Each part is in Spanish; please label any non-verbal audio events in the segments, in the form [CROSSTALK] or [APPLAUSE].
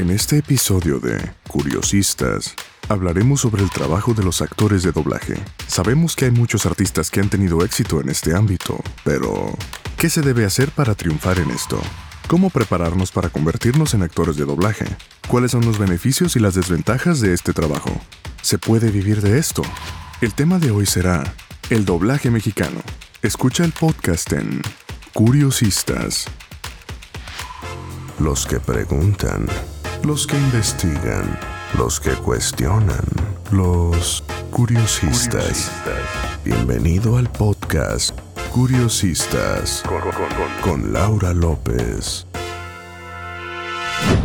En este episodio de Curiosistas, hablaremos sobre el trabajo de los actores de doblaje. Sabemos que hay muchos artistas que han tenido éxito en este ámbito, pero ¿qué se debe hacer para triunfar en esto? ¿Cómo prepararnos para convertirnos en actores de doblaje? ¿Cuáles son los beneficios y las desventajas de este trabajo? ¿Se puede vivir de esto? El tema de hoy será el doblaje mexicano. Escucha el podcast en Curiosistas. Los que preguntan, los que investigan, los que cuestionan, los curiosistas. Bienvenido al podcast Curiosistas con, Laura López.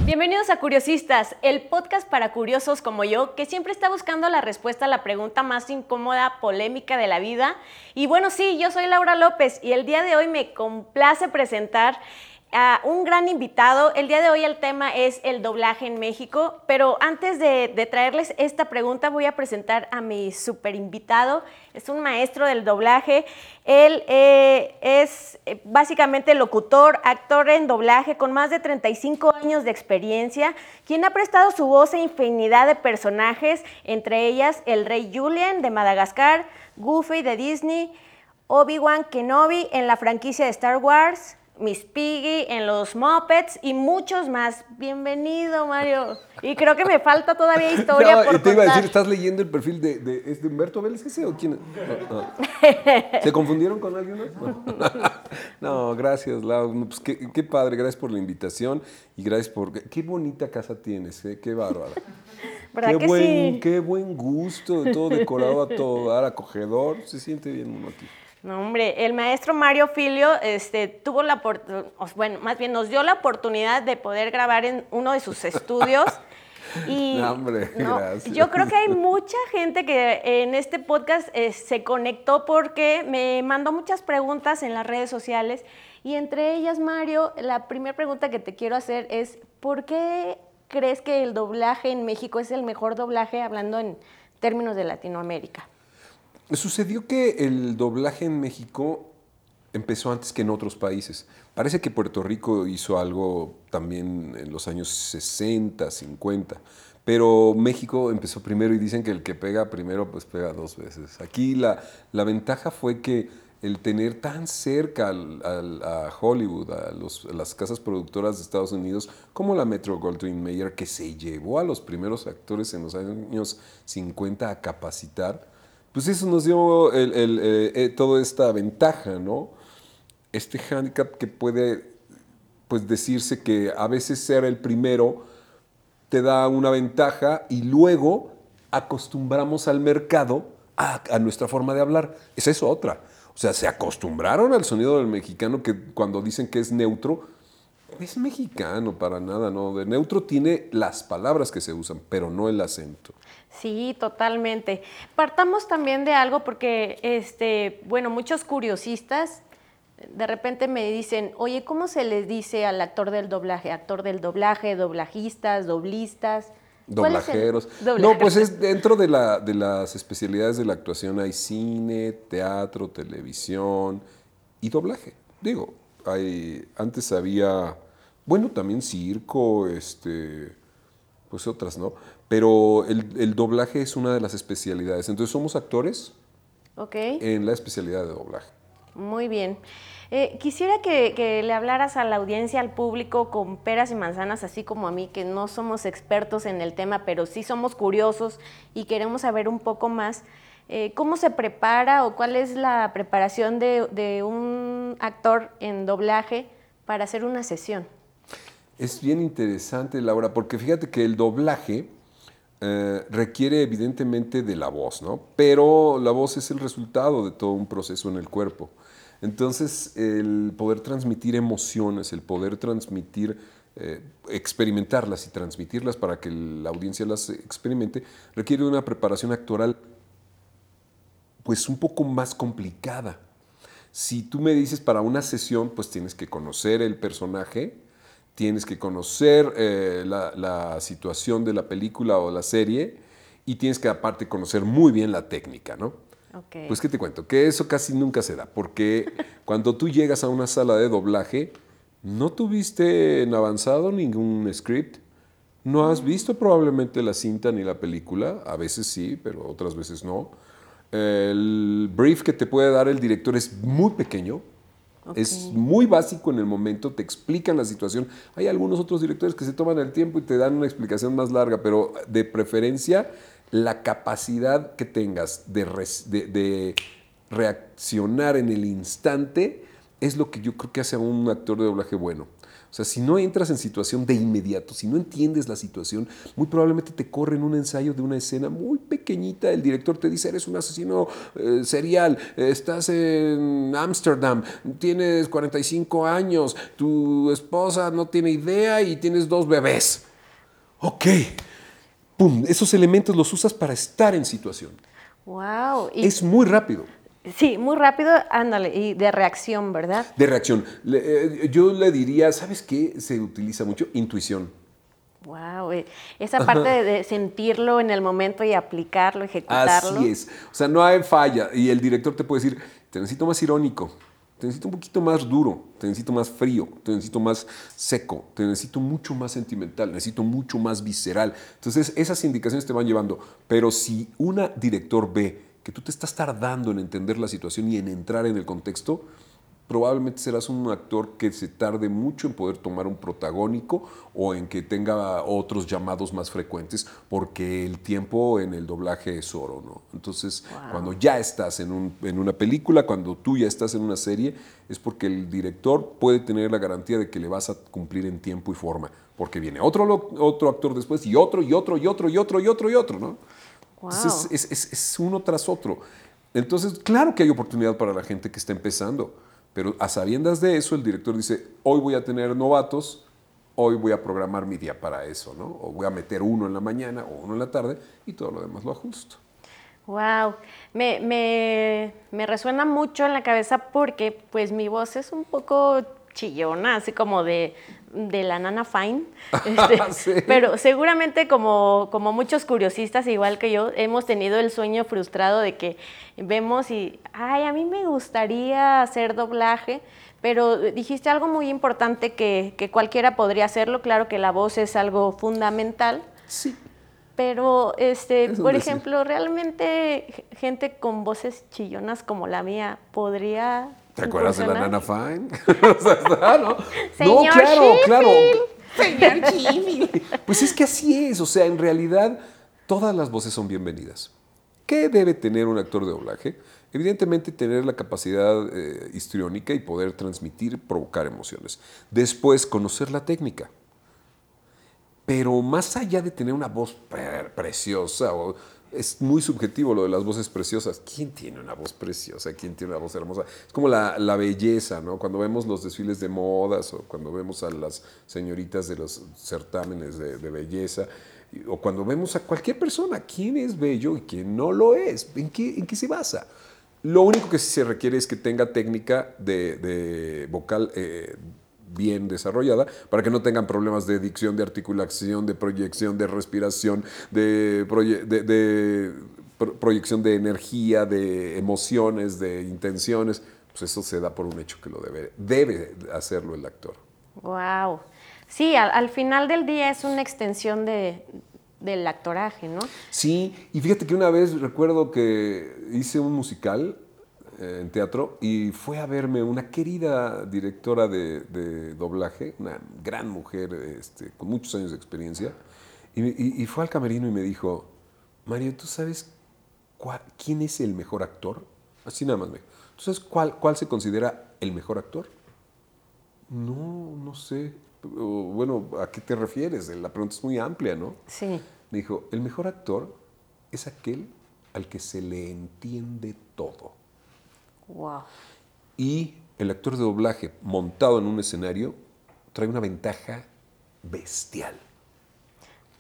Bienvenidos a Curiosistas, el podcast para curiosos como yo, que siempre está buscando la respuesta a la pregunta más incómoda, polémica de la vida. Y bueno, sí, yo soy Laura López y el día de hoy me complace presentar un gran invitado. El día de hoy el tema es el doblaje en México, pero antes de, traerles esta pregunta voy a presentar a mi super invitado. Es un maestro del doblaje. Él eh, es eh, básicamente locutor, actor en doblaje con más de 35 años de experiencia, quien ha prestado su voz a infinidad de personajes, entre ellas el rey Julian de Madagascar, Goofy de Disney, Obi-Wan Kenobi en la franquicia de Star Wars, Miss Piggy, en los Muppets y muchos más. Bienvenido, Mario. Y creo que me falta todavía historia no, por y te iba a decir, ¿estás leyendo el perfil de, de, ¿es de Humberto Vélez ese o quién? [LAUGHS] ¿Se confundieron con alguien [LAUGHS] No, gracias, Lau. Pues qué, qué, padre, gracias por la invitación y gracias por... Qué bonita casa tienes, ¿eh? qué bárbara. ¿Verdad qué buen, sí? Qué buen gusto, todo decorado a todo dar, acogedor. Se siente bien uno aquí. No, hombre, el maestro Mario Filio este, tuvo la bueno, más bien nos dio la oportunidad de poder grabar en uno de sus estudios. [LAUGHS] Y no, hombre, gracias. yo creo que hay mucha gente que en este podcast eh, se conectó porque me mandó muchas preguntas en las redes sociales y entre ellas, Mario, la primera pregunta que te quiero hacer es, ¿por qué crees que el doblaje en México es el mejor doblaje hablando en términos de Latinoamérica? Sucedió que el doblaje en México empezó antes que en otros países. Parece que Puerto Rico hizo algo también en los años 60, 50, pero México empezó primero y dicen que el que pega primero pues pega dos veces. Aquí la, la ventaja fue que el tener tan cerca a Hollywood, a, a, las casas productoras de Estados Unidos, como la Metro Goldwyn Mayer, que se llevó a los primeros actores en los años 50 a capacitar, pues eso nos dio eh, eh, toda esta ventaja, ¿no? Este handicap que puede pues decirse que a veces ser el primero te da una ventaja y luego acostumbramos al mercado a, a, nuestra forma de hablar. Es eso otra. O sea, se acostumbraron al sonido del mexicano que cuando dicen que es neutro, es mexicano para nada, ¿no? De neutro tiene las palabras que se usan, pero no el acento. Sí, totalmente. Partamos también de algo porque, este, bueno, muchos curiosistas de repente me dicen, oye, ¿cómo se les dice al actor del doblaje? Actor del doblaje, doblajistas, doblistas. Doblajeros. No, pues es dentro de, la, de las especialidades de la actuación hay cine, teatro, televisión y doblaje. Digo, hay, antes había, bueno, también circo, este, pues otras, ¿no? Pero el, doblaje es una de las especialidades. Entonces somos actores en la especialidad de doblaje. Muy bien. Eh, quisiera que, le hablaras a la audiencia, al público, con peras y manzanas, así como a mí, que no somos expertos en el tema, pero sí somos curiosos y queremos saber un poco más. Eh, ¿Cómo se prepara o cuál es la preparación de, de un actor en doblaje para hacer una sesión? Es bien interesante, Laura, porque fíjate que el doblaje eh, requiere evidentemente de la voz, ¿no? Pero la voz es el resultado de todo un proceso en el cuerpo. Entonces, el poder transmitir emociones, el poder transmitir, eh, experimentarlas y transmitirlas para que la audiencia las experimente, requiere una preparación actoral pues un poco más complicada. Si tú me dices para una sesión, pues tienes que conocer el personaje, tienes que conocer eh, la, situación de la película o la serie y tienes que aparte conocer muy bien la técnica, ¿no? Pues qué te cuento, que eso casi nunca se da, porque [LAUGHS] cuando tú llegas a una sala de doblaje, no tuviste en avanzado ningún script, No has visto probablemente la cinta ni la película, a veces sí, pero otras veces no. El brief que te puede dar el director es muy pequeño, es muy básico en el momento, te explican la situación. Hay algunos otros directores que se toman el tiempo y te dan una explicación más larga, pero de preferencia la capacidad que tengas de, de reaccionar en el instante es lo que yo creo que hace a un actor de doblaje bueno. O sea, si no entras en situación de inmediato, si no entiendes la situación, muy probablemente te corren un ensayo de una escena muy pequeñita. El director te dice, eres un asesino eh, serial, estás en Ámsterdam, tienes 45 años, tu esposa no tiene idea y tienes dos bebés. Ok. Pum, esos elementos los usas para estar en situación. Wow. Es muy rápido. Sí, muy rápido, ándale, y de reacción, ¿verdad? De reacción. Eh, yo le diría, ¿sabes qué? Se utiliza mucho intuición. Wow, eh, esa parte de, sentirlo en el momento y aplicarlo, ejecutarlo. Así es. O sea, no hay falla. Y el director te puede decir, te necesito más irónico, te necesito un poquito más duro, te necesito más frío, te necesito más seco, te necesito mucho más sentimental, necesito mucho más visceral. Entonces, esas indicaciones te van llevando. Pero si una director ve que tú te estás tardando en entender la situación y en entrar en el contexto, probablemente serás un actor que se tarde mucho en poder tomar un protagónico o en que tenga otros llamados más frecuentes, porque el tiempo en el doblaje es oro, ¿no? Entonces, cuando ya estás en, en, una película, cuando tú ya estás en una serie, es porque el director puede tener la garantía de que le vas a cumplir en tiempo y forma, porque viene otro, otro actor después y otro y otro y otro y otro y otro y otro, ¿no? Es, uno tras otro. Entonces, claro que hay oportunidad para la gente que está empezando, pero a sabiendas de eso, el director dice, hoy voy a tener novatos, hoy voy a programar mi día para eso, ¿no? O voy a meter uno en la mañana o uno en la tarde y todo lo demás lo ajusto. Wow, me, me, me resuena mucho en la cabeza porque pues mi voz es un poco chillona, así como de, de la nana fine. [LAUGHS] Este, pero seguramente como, como muchos curiosistas, igual que yo, hemos tenido el sueño frustrado de que vemos y, ay, a mí me gustaría hacer doblaje, pero dijiste algo muy importante que, que cualquiera podría hacerlo. Claro que la voz es algo fundamental. Sí. Pero, este, por ejemplo, realmente gente con voces chillonas como la mía podría ¿Te acuerdas de la Nana Fine? [LAUGHS] ¿no? no, claro, claro. Señor [LAUGHS] Pues es que así es, o sea, en realidad todas las voces son bienvenidas. ¿Qué debe tener un actor de doblaje? Evidentemente tener la capacidad eh, histriónica y poder transmitir, provocar emociones. Después, conocer la técnica. Pero más allá de tener una voz preciosa o es muy subjetivo lo de las voces preciosas. ¿Quién tiene una voz preciosa? ¿Quién tiene una voz hermosa? Es como la, belleza, ¿no? Cuando vemos los desfiles de modas o cuando vemos a las señoritas de los certámenes de, belleza o cuando vemos a cualquier persona, quién es bello y quién no lo es, ¿en qué, en qué se basa? Lo único que se requiere es que tenga técnica de, vocal, eh, bien desarrollada para que no tengan problemas de dicción, de articulación, de proyección, de respiración, de, proyección de energía, de emociones, de intenciones. Pues eso se da por un hecho que lo debe, debe hacerlo el actor. Wow. Sí, al, final del día es una extensión de, del actoraje, ¿no? Sí, y fíjate que una vez recuerdo que hice un musical en teatro y fue a verme una querida directora de, doblaje, una gran mujer este, con muchos años de experiencia, y, fue al camerino y me dijo, Mario, ¿tú sabes quién es el mejor actor? Así nada más me dijo, ¿tú sabes cuál, cuál se considera el mejor actor? No, no sé. Bueno, ¿a qué te refieres? La pregunta es muy amplia, ¿no? Sí. Me dijo, el mejor actor es aquel al que se le entiende todo. Y el actor de doblaje montado en un escenario trae una ventaja bestial.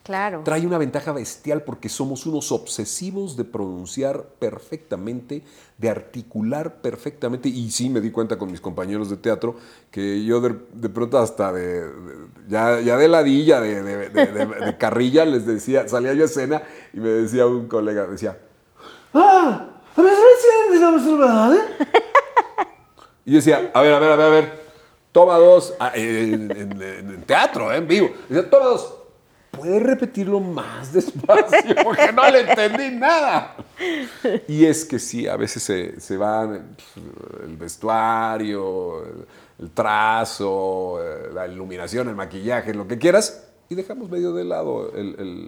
Claro. Trae una ventaja bestial porque somos unos obsesivos de pronunciar perfectamente, de articular perfectamente. Y sí me di cuenta con mis compañeros de teatro que yo de, pronto hasta de, ya, ya, de ladilla, de, de, carrilla, les decía, salía yo a escena y me decía un colega, decía, ¡Ah! Ver, Y yo decía, a ver, a ver, a ver, a ver, toma dos, ah, en, teatro, en vivo. Decía, toma dos. ¿puedes repetirlo más despacio? [LAUGHS] Porque no le entendí nada. Y es que sí, a veces se, se van el vestuario, el, trazo, eh, la iluminación, el maquillaje, lo que quieras, y dejamos medio de lado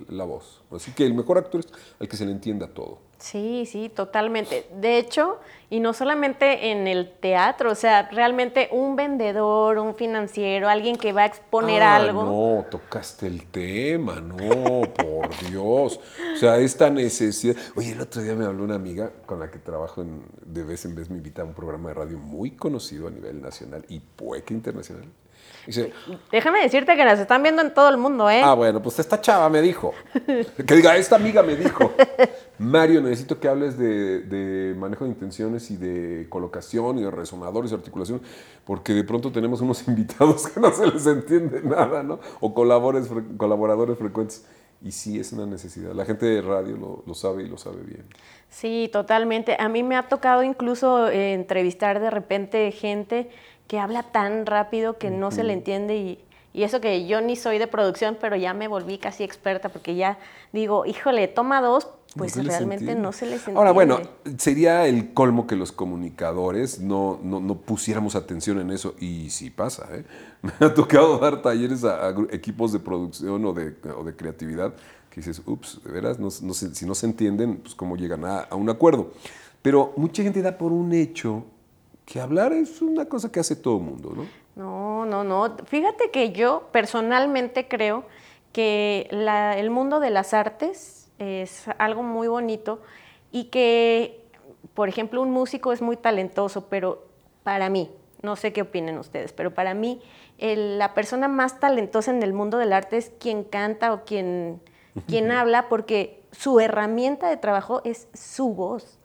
la voz. Así que el mejor actor es el que se le entienda todo. Sí, sí, totalmente. De hecho, y no solamente en el teatro, o sea, realmente un vendedor, un financiero, alguien que va a exponer Ah, algo. No, tocaste el tema, no, por Dios. O sea, esta necesidad. Oye, el otro día me habló una amiga con la que trabajo en- de vez en vez, me invita a un programa de radio muy conocido a nivel nacional y pueque internacional. Dice, Déjame decirte que las están viendo en todo el mundo, ¿eh? ah, bueno, pues esta chava me dijo. Que diga, esta amiga me dijo. [LAUGHS] Mario, necesito que hables de, de manejo de intenciones y de colocación y de resonadores y articulación, porque de pronto tenemos unos [LAUGHS] invitados que no se les entiende nada, ¿no? O colaboradores, fre- colaboradores frecuentes. Y sí, es una necesidad. La gente de radio lo, lo sabe y lo sabe bien. Sí, totalmente. A mí me ha tocado incluso eh, entrevistar de repente gente que habla tan rápido que no se le entiende y, y eso que yo ni soy de producción, pero ya me volví casi experta porque ya digo, híjole, toma dos, pues No realmente entiende. no se les entiende. Ahora, bueno, sería el colmo que los comunicadores no, no, no pusiéramos atención en eso. Y sí pasa, ¿eh? [LAUGHS] Me ha tocado dar talleres a, a equipos de producción o de, o de creatividad que dices, ups, de veras, no, no se- si no se entienden, pues cómo llegan a, a un acuerdo. Pero mucha gente da por un hecho que hablar es una cosa que hace todo el mundo, ¿no? No, no, no. Fíjate que yo personalmente creo que la- el mundo de las artes es algo muy bonito y que, por ejemplo, un músico es muy talentoso, pero para mí, no sé qué opinen ustedes, pero para mí el- la persona más talentosa en el mundo del arte es quien canta o quien, quien [LAUGHS] habla, porque su herramienta de trabajo es su voz.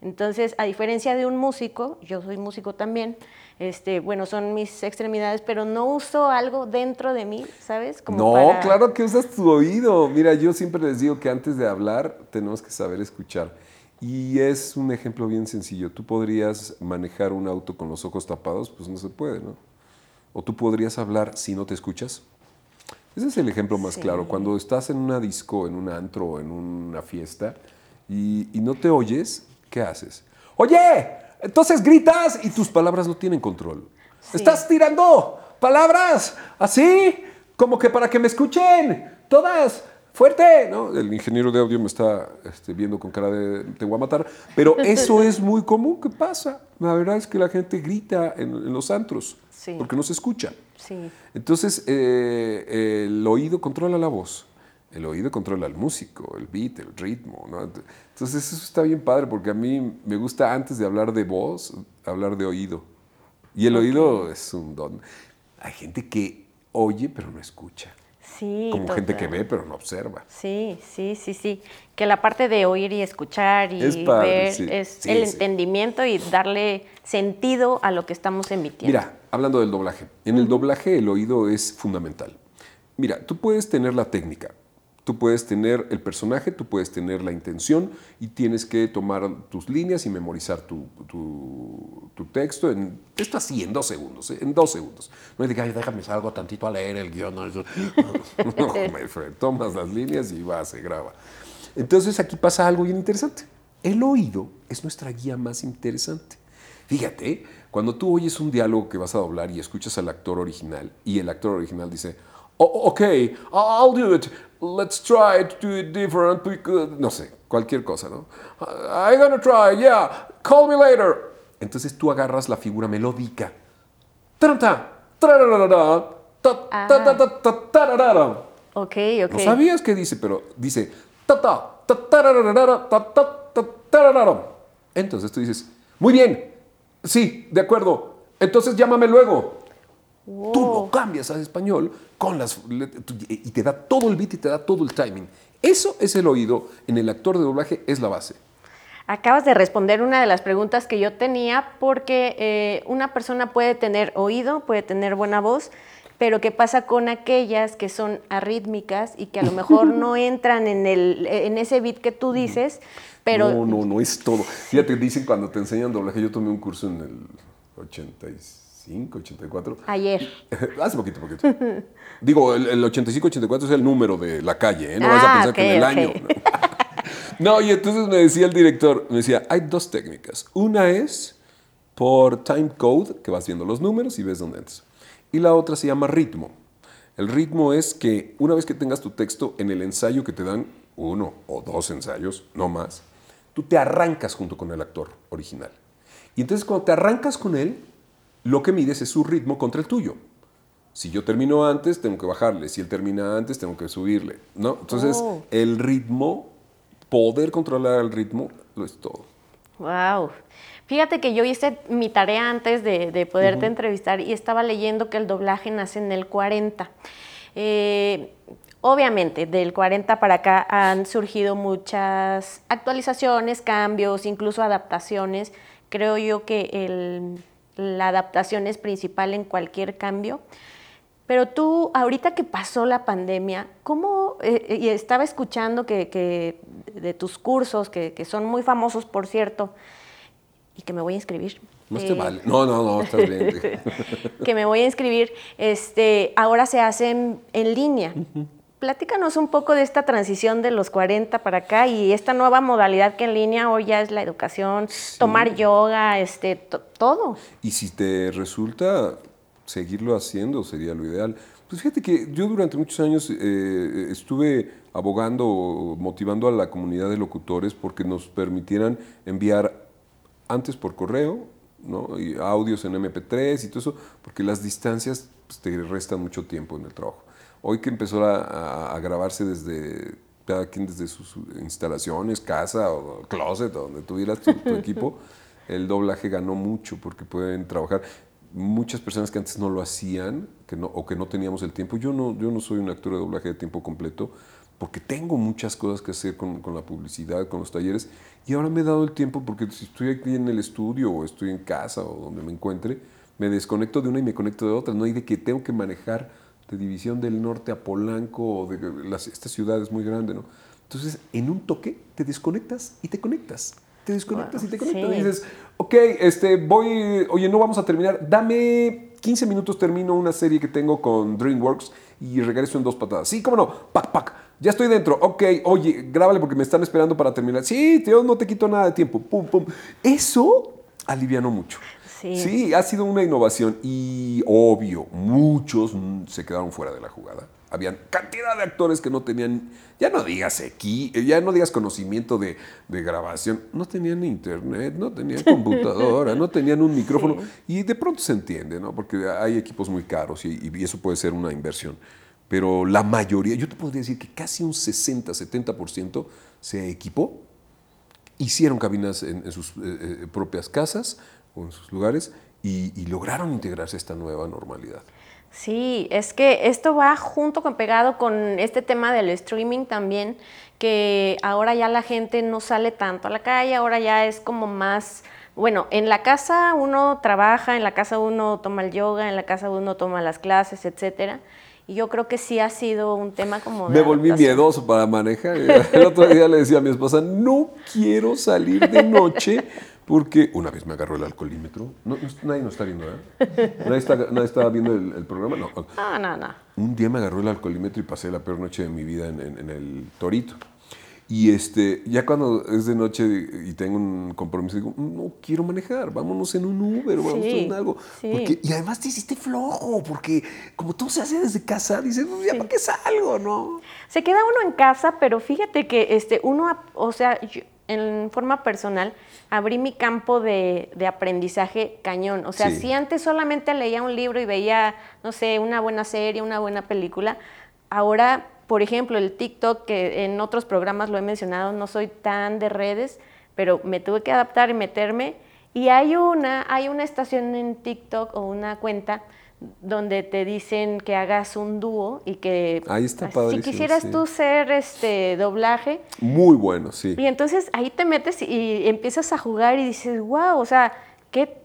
Entonces, a diferencia de un músico, yo soy músico también, este, bueno, son mis extremidades, pero no uso algo dentro de mí, ¿sabes? Como no, para- claro que usas tu oído. Mira, yo siempre les digo que antes de hablar tenemos que saber escuchar. Y es un ejemplo bien sencillo. Tú podrías manejar un auto con los ojos tapados, pues no se puede, ¿no? O tú podrías hablar si no te escuchas. Ese es el ejemplo más Sí. claro. Cuando estás en una disco, en un antro, en una fiesta y, y no te oyes, ¿qué haces? Oye, entonces gritas y tus palabras no tienen control. Sí. Estás tirando palabras así, como que para que me escuchen, todas, fuerte. ¿no? El ingeniero de audio me está este, viendo con cara de te voy a matar, pero [LAUGHS] eso es muy común que pasa. La verdad es que la gente grita en, en los antros Sí. porque no se escucha. Sí, Entonces, eh, el oído controla la voz, el oído controla al músico, el beat, el ritmo. ¿no? Entonces, eso está bien padre porque a mí me gusta antes de hablar de voz, hablar de oído. Y el oído es un don. Hay gente que oye pero no escucha, sí. como gente que total. ve pero no observa. Sí, sí, sí, sí. Que la parte de oír y escuchar y Es padre, ver sí. es Sí, el sí. entendimiento y darle sentido a lo que estamos emitiendo. Mira, hablando del doblaje, en el doblaje el oído es fundamental. Mira, tú puedes tener la técnica, tú puedes tener el personaje, tú puedes tener la intención y tienes que tomar tus líneas y memorizar tu, tu- tu texto en esto así en dos segundos, ¿eh? en dos segundos. No es de que "Ay, déjame salgo tantito a leer el guion. No, [LAUGHS] No, my friend, tomas las líneas y va, se graba. Entonces aquí pasa algo bien interesante. El oído es nuestra guía más interesante. Fíjate, cuando tú oyes un diálogo que vas a doblar y escuchas al actor original y el actor original dice, "Oh, ok, I'll do it, let's try to do it different, because-" no sé, cualquier cosa, ¿no? I'm gonna try, yeah, call me later. Entonces tú agarras la figura melódica. Taranta, tararara. Ok, ok. No sabías qué dice, pero dice. Entonces tú dices, muy bien, sí, de acuerdo. Entonces llámame luego. Tú lo cambias a español con las y te da todo el beat y te da todo el timing. Eso es el oído en el actor de doblaje es la base. Acabas de responder una de las preguntas que yo tenía porque eh, una persona puede tener oído, puede tener buena voz, pero ¿qué pasa con aquellas que son arrítmicas y que a lo mejor [LAUGHS] no entran en, el, en ese beat que tú dices, pero no, no, no es todo. Fíjate, dicen cuando te enseñan doblaje, yo tomé un curso en el 87, 85, 84. Ayer. [LAUGHS] Hace poquito, poquito. Digo, el, 85, 84 es el número de la calle, ¿eh? No vas a Ah, pensar ok, que en el ok. año. [LAUGHS] No, y entonces me decía el director, me decía, hay dos técnicas. Una es por time code, que vas viendo los números y ves dónde entras. Y la otra se llama ritmo. El ritmo es que una vez que tengas tu texto en el ensayo que te dan, uno o dos ensayos, no más, tú te arrancas junto con el actor original. Y entonces cuando te arrancas con él, lo que mides es su ritmo contra el tuyo. Si yo termino antes, tengo que bajarle. Si él termina antes, tengo que subirle. ¿no? Entonces, Oh. el ritmo, poder controlar el ritmo, lo es todo. Wow. Fíjate que yo hice mi tarea antes de, de poderte entrevistar y estaba leyendo que el doblaje nace en el 40. Eh, obviamente, del 40 para acá han surgido muchas actualizaciones, cambios, incluso adaptaciones. Creo yo que el- la adaptación es principal en cualquier cambio. Pero tú, ahorita que pasó la pandemia, ¿cómo, eh, y estaba escuchando que, que de tus cursos, que, que son muy famosos, por cierto, y que me voy a inscribir. No eh, vale. No, no, no, estás bien. [LAUGHS] que me voy a inscribir, este, ahora se hacen en línea. Platícanos un poco de esta transición de los 40 para acá y esta nueva modalidad que en línea hoy ya es la educación, tomar yoga, este, to- todo. Y si te resulta seguirlo haciendo, sería lo ideal. Pues fíjate que yo durante muchos años eh, estuve abogando, motivando a la comunidad de locutores porque nos permitieran enviar antes por correo, ¿no? Y audios en MP3 y todo eso, porque las distancias pues, te restan mucho tiempo en el trabajo. Hoy que empezó a, a- a grabarse desde cada quien desde sus instalaciones, casa o closet, o donde tuvieras tu, tu [LAUGHS] equipo, el doblaje ganó mucho porque pueden trabajar. Muchas personas que antes no lo hacían que no, o que no teníamos el tiempo. Yo no, yo no soy un actor de doblaje de tiempo completo porque tengo muchas cosas que hacer con, con la publicidad, con los talleres, y ahora me he dado el tiempo porque si estoy aquí en el estudio o estoy en casa o donde me encuentre, me desconecto de una y me conecto de otra. No hay de que tengo que manejar de División del Norte a Polanco o de las, esta ciudad es muy grande, ¿no? Entonces, en un toque te desconectas y te conectas. Te desconectas y te conectas. sí. Y dices, ok, este, voy, oye, no vamos a terminar, dame 15 minutos, termino una serie que tengo con DreamWorks y regreso en dos patadas. Sí, cómo no, pac, pac, ya estoy dentro, ok, oye, grábale porque me están esperando para terminar. Sí, tío, no te quito nada de tiempo, pum, pum. Eso alivianó mucho. Sí. Sí, ha sido una innovación y obvio, muchos se quedaron fuera de la jugada. Habían cantidad de actores que no tenían, ya no digas aquí, ya no digas conocimiento de, de grabación, no tenían internet, no tenían [LAUGHS] computadora, no tenían un micrófono y de pronto se entiende, ¿no? Porque hay equipos muy caros y, y eso puede ser una inversión. Pero la mayoría, yo te podría decir que casi un 60-70% se equipó hicieron cabinas en, en sus eh, eh, propias casas o en sus lugares y, y lograron integrarse a esta nueva normalidad. Sí, es que esto va junto con pegado con este tema del streaming también, que ahora ya la gente no sale tanto a la calle, ahora ya es como más, bueno, en la casa uno trabaja, en la casa uno toma el yoga, en la casa uno toma las clases, etcétera. Y yo creo que sí ha sido un tema como de Me volví adaptación. miedoso para manejar. [LAUGHS] El otro día le decía a mi esposa, no quiero salir de noche porque una vez me agarró el alcoholímetro. No, no- nadie nos está viendo, ¿eh? Nadie está, nadie está viendo el, el programa. No. No, no, no. Un día me agarró el alcoholímetro y pasé la peor noche de mi vida en, en- en el Torito. Y este, ya cuando es de noche y tengo un compromiso, digo, no quiero manejar, vámonos en un Uber, vámonos Sí, en algo. sí. Porque, y además te hiciste flojo, porque como todo se hace desde casa, dices, "Pues, ya para qué salgo, ¿no? Se queda uno en casa, pero fíjate que este, uno, o sea, yo, en forma personal, abrí mi campo de, de aprendizaje cañón. O sea, Sí. si antes solamente leía un libro y veía, no sé, una buena serie, una buena película, ahora, por ejemplo, el TikTok, que en otros programas lo he mencionado, no soy tan de redes, pero me tuve que adaptar y meterme. Y hay una, hay una estación en TikTok o una cuenta donde te dicen que hagas un dúo y que Ahí está si quisieras sí. tú ser este doblaje Muy bueno, sí. y entonces ahí te metes y empiezas a jugar y dices, wow, o sea, qué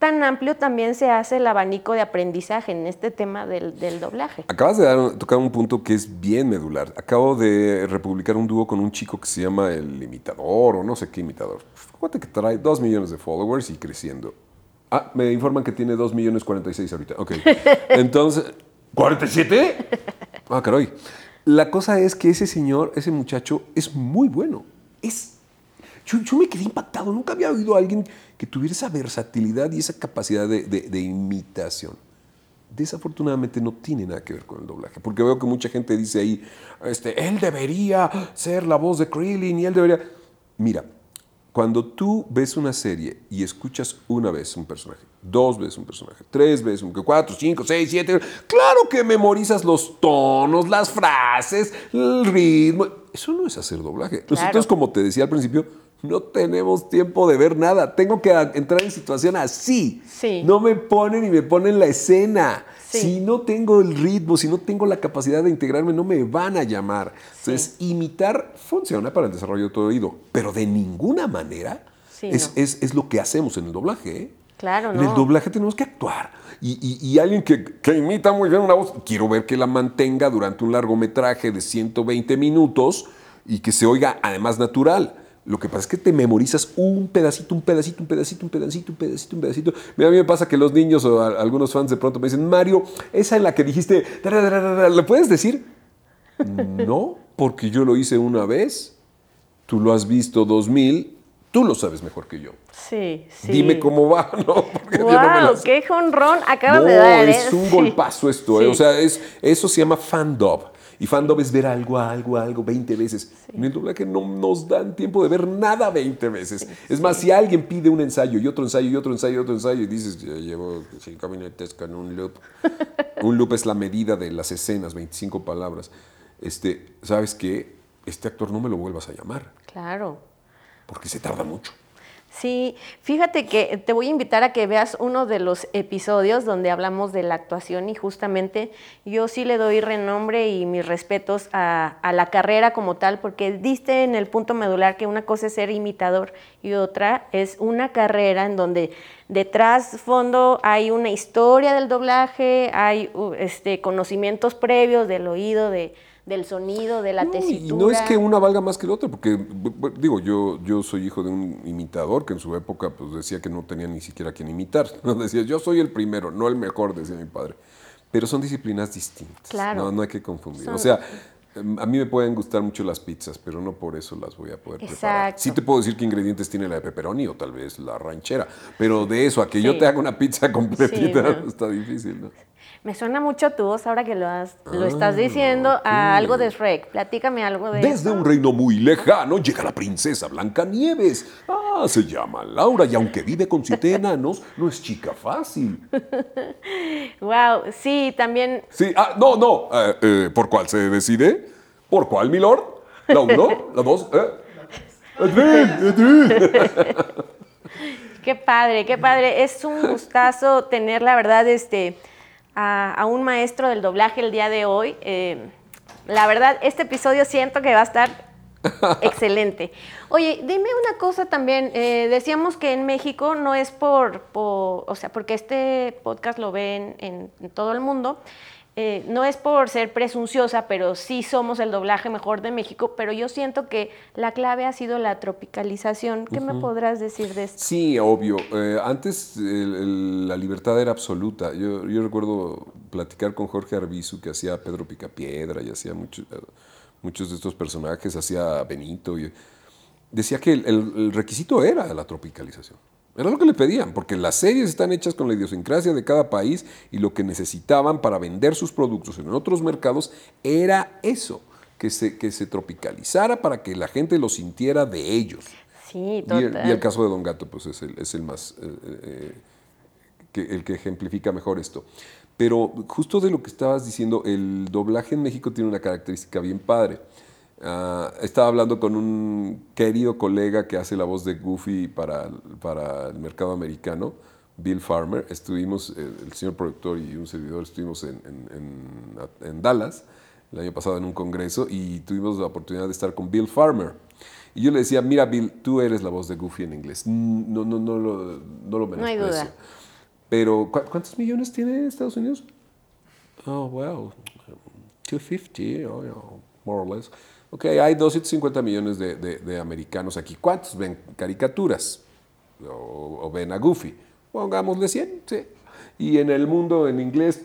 tan amplio también se hace el abanico de aprendizaje en este tema del, del doblaje. Acabas de dar- tocar un punto que es bien medular. Acabo de republicar un dúo con un chico que se llama El Imitador o no sé qué imitador. Fíjate que trae dos millones de followers y creciendo. Ah, me informan que tiene 2 millones 46 ahorita. Ok. [LAUGHS] Entonces, ¿47? Ah, caray. La cosa es que ese señor, ese muchacho, es muy bueno. Es. Yo, me quedé impactado. Nunca había oído a alguien que tuviera esa versatilidad y esa capacidad de imitación. Desafortunadamente no tiene nada que ver con el doblaje, porque veo que mucha gente dice ahí, este, él debería ser la voz de Krillin y él debería... Mira, cuando tú ves una serie y escuchas una vez un personaje, dos veces un personaje, tres veces un cuatro, cinco, seis, siete, claro que memorizas los tonos, las frases, el ritmo. Eso no es hacer doblaje. Nosotros, como te decía al principio, no tenemos tiempo de ver nada. Tengo que entrar en situación así. Sí. No me ponen y me ponen la escena. Sí. Si no tengo el ritmo, si no tengo la capacidad de integrarme, no me van a llamar. Entonces, imitar funciona para el desarrollo de todo oído, pero de ninguna manera Sí, es, no. es- es lo que hacemos en el doblaje. ¿eh? Claro, En no. el doblaje tenemos que actuar. Y, y- y alguien que, que imita muy bien una voz, quiero ver que la mantenga durante un largometraje de 120 minutos y que se oiga además natural. Lo que pasa es que te memorizas un pedacito, un pedacito, un pedacito, un pedacito, un pedacito, un pedacito. Mira, a mí me pasa que los niños o a- algunos fans de pronto me dicen, Mario, esa en la que dijiste, ¿le puedes decir? [LAUGHS] No, porque yo lo hice una vez, tú lo has visto dos mil, tú lo sabes mejor que yo. Sí, sí. Dime cómo va, [LAUGHS] ¿no? Porque yo ¡Wow! no me. ¡Qué jonrón acabas No, de dar! es ¿eh? un Sí. golpazo esto. ¿eh? Sí. O sea, es, eso se llama fandub. Y fandub es ver algo, algo, algo 20 veces. En el doblaje no nos dan tiempo de ver nada 20 veces. es más, si alguien pide un ensayo y otro ensayo y otro ensayo y otro ensayo y dices, ya llevo cinco minutos con un loop. [LAUGHS] un loop es la medida de las escenas, 25 palabras. Este, ¿Sabes qué? Este actor no me lo vuelvas a llamar Claro. porque se tarda mucho. Sí, fíjate que te voy a invitar a que veas uno de los episodios donde hablamos de la actuación y justamente yo sí le doy renombre y mis respetos a, a la carrera como tal, porque diste en el punto medular que una cosa es ser imitador y otra es una carrera en donde detrás fondo hay una historia del doblaje, hay uh, este, conocimientos previos del oído, de, del sonido, de la No, tesitura. y no es que una valga más que la otra, porque digo, yo, yo soy hijo de un imitador que en su época pues, decía que no tenía ni siquiera quien imitar. [LAUGHS] ¿no? Decía, yo soy el primero, no el mejor, decía mi padre. Pero son disciplinas distintas. Claro. No, no hay que confundir. Son- O sea, em, a mí me pueden gustar mucho las pizzas, pero no por eso las voy a poder preparar. Exacto. Sí te puedo decir qué ingredientes tiene la de pepperoni o tal vez la ranchera, pero de eso a que yo te haga una pizza [LAUGHS] completita no. está difícil, ¿no? Me suena mucho tu voz ahora que lo, has- lo estás Ah, diciendo ok. a algo de Shrek. Platícame algo de Desde eso. un reino muy lejano llega la princesa Blancanieves. Ah, se llama Laura y aunque vive con siete [LAUGHS] enanos, no es chica fácil. [LAUGHS] Wow, sí, también Sí, ah, no, no. eh, eh, ¿Por cuál se decide? ¿Por cuál, milord? ¿La uno? [LAUGHS] ¿La dos? ¿Eh? ¡Edwin! ¡Edwin! Qué padre, qué padre. Es un gustazo tener, la verdad, este, a, a un maestro del doblaje el día de hoy. Eh, la verdad, este episodio siento que va a estar [LAUGHS] excelente. Oye, dime una cosa también. eh, decíamos que en México no es por, por- o sea, porque este podcast lo ven en, en todo el mundo. Eh, no es por ser presunciosa, pero sí somos el doblaje mejor de México, pero yo siento que la clave ha sido la tropicalización. ¿Qué me podrás decir de esto? Sí, obvio. Eh, antes el- el- la libertad era absoluta. Yo, yo recuerdo platicar con Jorge Arbizu, que hacía Pedro Picapiedra y hacía muchos, eh, muchos de estos personajes, hacía Benito. Y, decía que el requisito era la tropicalización. Era lo que le pedían, porque las series están hechas con la idiosincrasia de cada país y lo que necesitaban para vender sus productos en otros mercados era eso, que se, que se tropicalizara para que la gente lo sintiera de ellos. Sí, Y el, total. y el caso de Don Gato, pues es el, es el más, eh, eh, que, el que ejemplifica mejor esto. Pero justo de lo que estabas diciendo, el doblaje en México tiene una característica bien padre. Ah, estaba hablando con un querido colega que hace la voz de Goofy para, para el mercado americano, Bill Farmer. Estuvimos, eh, el señor productor y un servidor, estuvimos en, en- en- en Dallas el año pasado en un congreso y tuvimos la oportunidad de estar con Bill Farmer. Y yo le decía, mira Bill, tú eres la voz de Goofy en inglés. No, no, no, lo, no lo No hay menosprecio. duda. Pero, ¿cu- ¿cuántos millones tiene Estados Unidos? Oh, well, 250, oh, yeah, more or less. Ok, hay 250 millones de, de- de americanos aquí. ¿Cuántos ven caricaturas? O, o ven a Goofy. pongámosle 100, sí. Y en el mundo en inglés,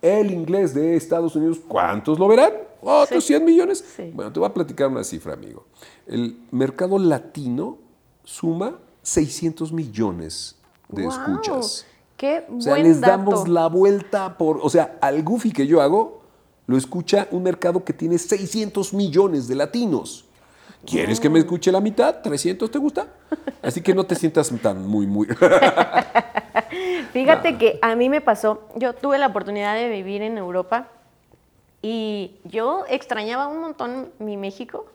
el inglés de Estados Unidos, ¿cuántos lo verán? ¿Otros 100 millones? Sí. Bueno, te voy a platicar una cifra, amigo. El mercado latino suma 600 millones de escuchas. Qué O sea, buen les dato. damos la vuelta por. O sea, al Goofy que yo hago, lo escucha un mercado que tiene 600 millones de latinos. ¿Quieres que me escuche la mitad? ¿300 te gusta? Así que no te sientas tan muy, muy. [LAUGHS] Fíjate que a mí me pasó, yo tuve la oportunidad de vivir en Europa y yo extrañaba un montón mi México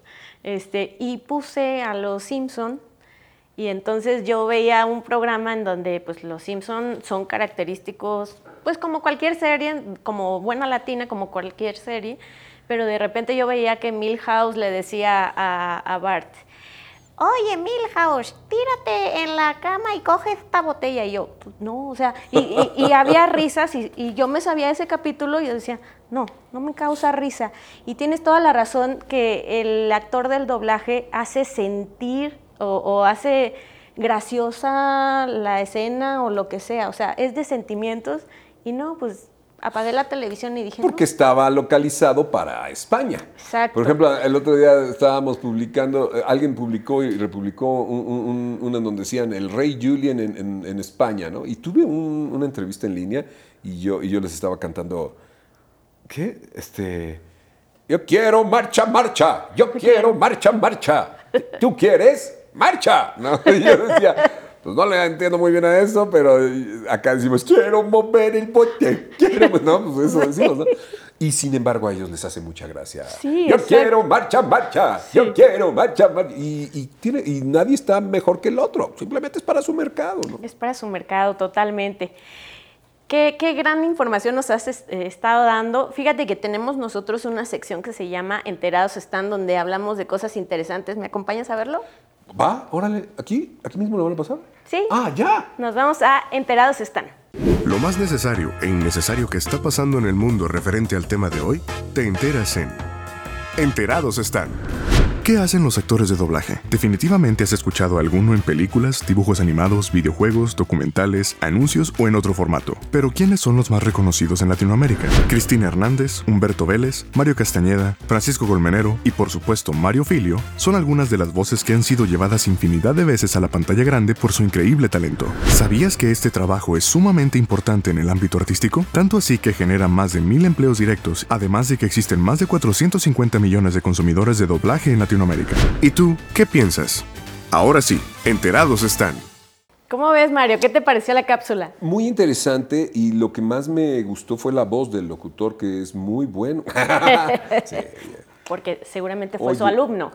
este, y puse a los Simpson y entonces yo veía un programa en donde pues los Simpson son característicos pues como cualquier serie, como buena latina, como cualquier serie, pero de repente yo veía que Milhouse le decía a, a Bart, Oye, Milhouse, tírate en la cama y coge esta botella. Y yo, "Pues, no, o sea, y, y- y había [LAUGHS] risas y, y yo me sabía ese capítulo y yo decía, no, no me causa risa. Y tienes toda la razón que el actor del doblaje hace sentir o, o hace graciosa la escena o lo que sea. O sea, es de sentimientos y no, pues apagué la televisión y dije, Porque estaba localizado para España. Exacto. Por ejemplo, el otro día estábamos publicando, eh, alguien publicó y republicó un, un- un- donde decían el rey Julian en, en- en España, ¿no? Y tuve un- una entrevista en línea y yo, y yo les estaba cantando, ¿qué? Este, yo quiero marcha, marcha, yo [LAUGHS] quiero marcha, marcha. ¿Tú quieres? ¡Marcha! ¿No? [LAUGHS] Y yo decía, pues no le entiendo muy bien a eso, pero acá decimos, quiero mover el bote, quiero, [LAUGHS] no, pues eso decimos, ¿no? Y sin embargo a ellos les hace mucha gracia. Sí, yo exacto. quiero marcha, marcha, yo quiero marcha, marcha. Y, y tiene, y nadie está mejor que el otro, simplemente es para su mercado, ¿no? Es para su mercado, totalmente. Qué, qué gran información nos has es- eh, estado dando. Fíjate que tenemos nosotros una sección que se llama Enterados Están, donde hablamos de cosas interesantes. ¿Me acompañas a verlo? Va, órale, aquí, aquí mismo lo van a pasar. Sí. Ah, ya. Nos vamos a Enterados Están. Lo más necesario e innecesario que está pasando en el mundo referente al tema de hoy, te enteras en Enterados están. ¿Qué hacen los actores de doblaje? Definitivamente has escuchado alguno en películas, dibujos animados, videojuegos, documentales, anuncios o en otro formato. Pero ¿quiénes son los más reconocidos en Latinoamérica? Cristina Hernández, Humberto Vélez, Mario Castañeda, Francisco Golmenero y por supuesto Mario Filio son algunas de las voces que han sido llevadas infinidad de veces a la pantalla grande por su increíble talento. ¿Sabías que este trabajo es sumamente importante en el ámbito artístico? Tanto así que genera más de mil empleos directos, además de que existen más de 450 millones de consumidores de doblaje en Latinoamérica. ¿Y tú qué piensas? Ahora sí, enterados están. ¿Cómo ves, Mario? ¿Qué te pareció la cápsula? Muy interesante y lo que más me gustó fue la voz del locutor, que es muy bueno. [LAUGHS] Sí, Porque seguramente fue su alumno.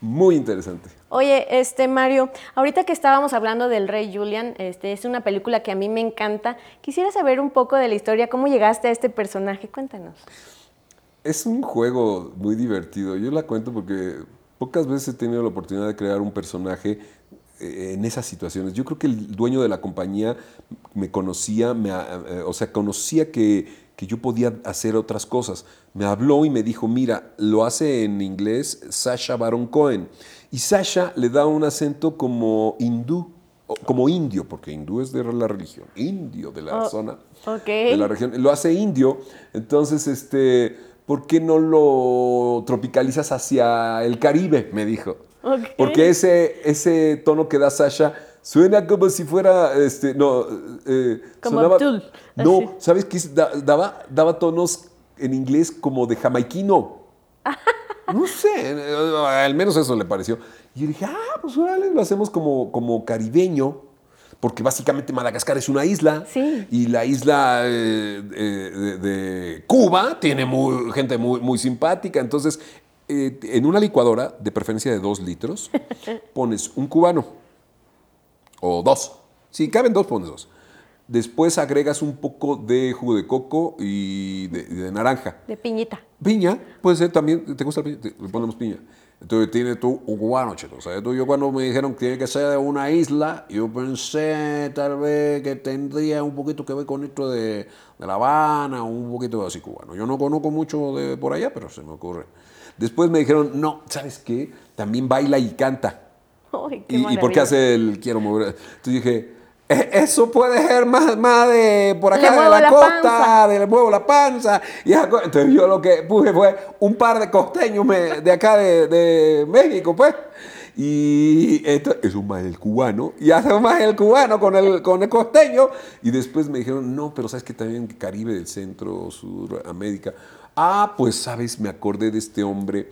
muy interesante. Oye, este Mario, ahorita que estábamos hablando del Rey Julian, este es una película que a mí me encanta. Quisiera saber un poco de la historia, cómo llegaste a este personaje. Cuéntanos. Es un juego muy divertido. Yo la cuento porque pocas veces he tenido la oportunidad de crear un personaje eh, en esas situaciones. Yo creo que el dueño de la compañía me conocía, me, a- eh, o sea, conocía que, que yo podía hacer otras cosas. Me habló y me dijo, mira, lo hace en inglés Sasha Baron Cohen. Y Sasha le da un acento como hindú, como indio, porque hindú es de la religión, indio de la Oh, zona de la región. Lo hace indio, entonces, este, ¿por qué no lo tropicalizas hacia el Caribe? Me dijo. Porque ese, ese tono que da Sasha suena como si fuera, este, no, eh, Como sonaba- Abdul, No, así. ¿sabes qué? Da- daba, daba tonos en inglés como de jamaiquino. [LAUGHS] No sé, al menos eso le pareció. Y yo dije, ah, pues órale, lo hacemos como, como caribeño, porque básicamente Madagascar es una isla. Sí. Y la isla eh, eh, de, de Cuba tiene muy- gente muy, muy simpática. Entonces, eh, en una licuadora, de preferencia de dos litros, [LAUGHS] pones un cubano o dos. Si caben dos, pones dos. Después agregas un poco de jugo de coco y de- de naranja. De piñita. Piña, puede ser también, ¿te gusta la piña? Le ponemos piña. Entonces tiene tú un cubano, cheto. O sea, tú- yo cuando me dijeron que tiene que ser de una isla, yo pensé tal vez que tendría un poquito que ver con esto de, de La Habana, un poquito así cubano. Yo no conozco mucho de por allá, pero se me ocurre. Después me dijeron, no, ¿sabes qué? También baila y canta. [LAUGHS] Ay, qué ¿Y, y por qué hace el quiero mover? Entonces dije, "E- [LAUGHS] Eso puede ser más, más de por acá de la, la costa, panza. de le muevo la panza. Y entonces yo lo que puse fue un par de costeños me- de acá de, de México, pues. Y esto es un más el cubano. Y hace un más el cubano con el, con el costeño. Y después me dijeron, no, pero sabes que también Caribe del Centro, Sudamérica. Ah, pues sabes, me acordé de este hombre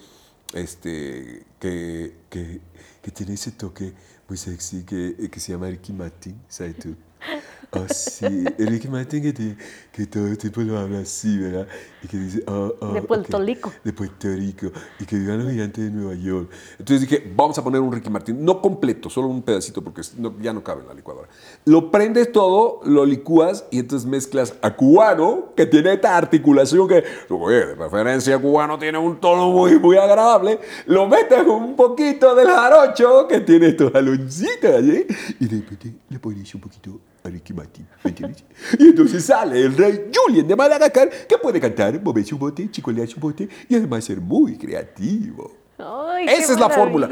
este, que, que, que tiene ese toque muy sexy que, que se llama Ricky Martin, ¿sabes tú? [LAUGHS] Ah, sí, el Ricky Martin que, te- que todo el tiempo lo habla así, ¿verdad? Y que dice, ah, ah, De Puerto ok, Rico. De Puerto Rico. Y que vivan los gigantes de Nueva York. Entonces dije, vamos a poner un Ricky Martin, no completo, solo un pedacito porque no- ya no cabe en la licuadora. Lo prendes todo, lo licúas y entonces mezclas a cubano, que tiene esta articulación que, oye, de preferencia cubano tiene un tono muy, muy agradable. Lo metes con un poquito del jarocho, que tiene estos jaloncitos allí. Y de repente le pones un poquito a Ricky Martin, ¿me entiendes? Y entonces sale el rey Julien de Madagascar, que puede cantar, moverse un bote, chicolearse un bote y además ser muy creativo. Ay, Esa es la fórmula.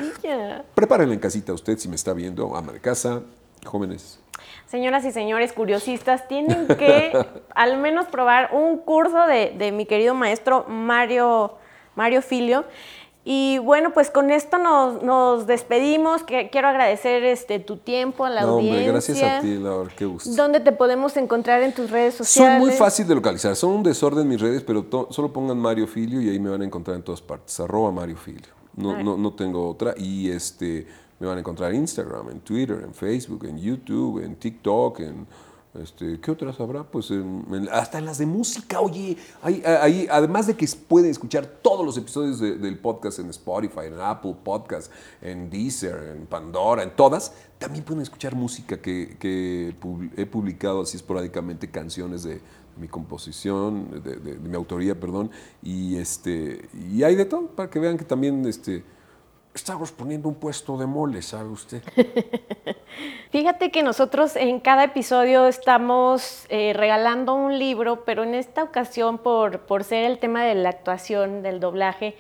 Prepárenla en casita usted si me está viendo, ama de casa, jóvenes. Señoras y señores curiosistas, tienen que [LAUGHS] al menos probar un curso de, de mi querido maestro Mario, Mario Filio. Y bueno, pues con esto nos, nos despedimos. Quiero agradecer este, tu tiempo a la No, audiencia. hombre, gracias a ti, Laura, qué gusto. ¿Dónde te podemos encontrar en tus redes Son sociales? muy fácil de localizar, son un desorden mis redes, pero to- solo pongan Mario Filio y ahí me van a encontrar en todas partes. Arroba Mario Filio. No, no, no tengo otra. Y este me van a encontrar en Instagram, en Twitter, en Facebook, en YouTube, en TikTok, en este, ¿qué otras habrá? Pues en- hasta en las de música, oye, ahí, además de que pueden escuchar todos los episodios de- del podcast en Spotify, en Apple Podcast, en Deezer, en Pandora, en todas, también pueden escuchar música que, que he publicado así esporádicamente, canciones de mi composición, de, de- de mi autoría, perdón, y, este, y hay de todo, para que vean que también este, estamos poniendo un puesto de mole, ¿sabe usted? [LAUGHS] Fíjate que nosotros en cada episodio estamos eh, regalando un libro, pero en esta ocasión, por, por ser el tema de la actuación, del doblaje,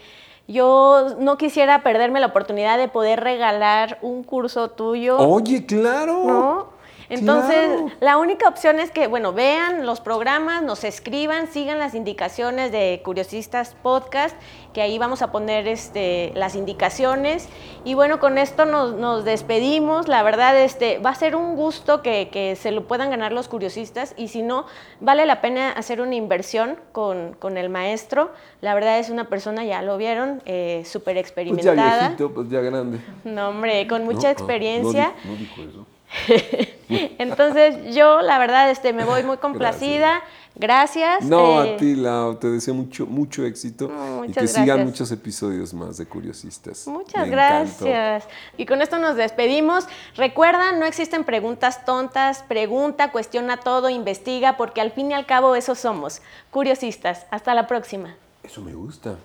yo no quisiera perderme la oportunidad de poder regalar un curso tuyo. Oye, claro. ¿no? Entonces, Claro. la única opción es que, bueno, vean los programas, nos escriban, sigan las indicaciones de Curiosistas Podcast, que ahí vamos a poner este, las indicaciones. Y bueno, con esto nos, nos despedimos. La verdad, este, va a ser un gusto que, que se lo puedan ganar los curiosistas. Y si no, vale la pena hacer una inversión con, con el maestro. La verdad es una persona, ya lo vieron, eh, súper Pues ya experimentada. viejito, pues ya grande. no, hombre, con mucha experiencia. No dijo eso. [LAUGHS] [LAUGHS] Entonces yo la verdad este, me voy muy complacida. Gracias. No, eh, a ti, Lau, te deseo mucho, mucho éxito No, y muchas que sigan muchos episodios más de Curiosistas. Muchas Me encantó. gracias. Y con esto nos despedimos. Recuerda, no existen preguntas tontas. Pregunta, cuestiona todo, investiga, porque al fin y al cabo eso somos. Curiosistas. Hasta la próxima. Eso me gusta.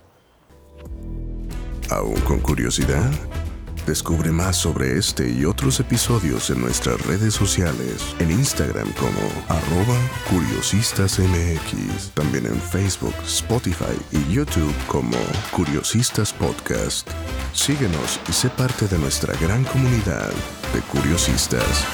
¿Aún con curiosidad? Descubre más sobre este y otros episodios en nuestras redes sociales, en Instagram como arroba curiosistasmx, también en Facebook, Spotify y YouTube como Curiosistas Podcast. Síguenos y sé parte de nuestra gran comunidad de curiosistas.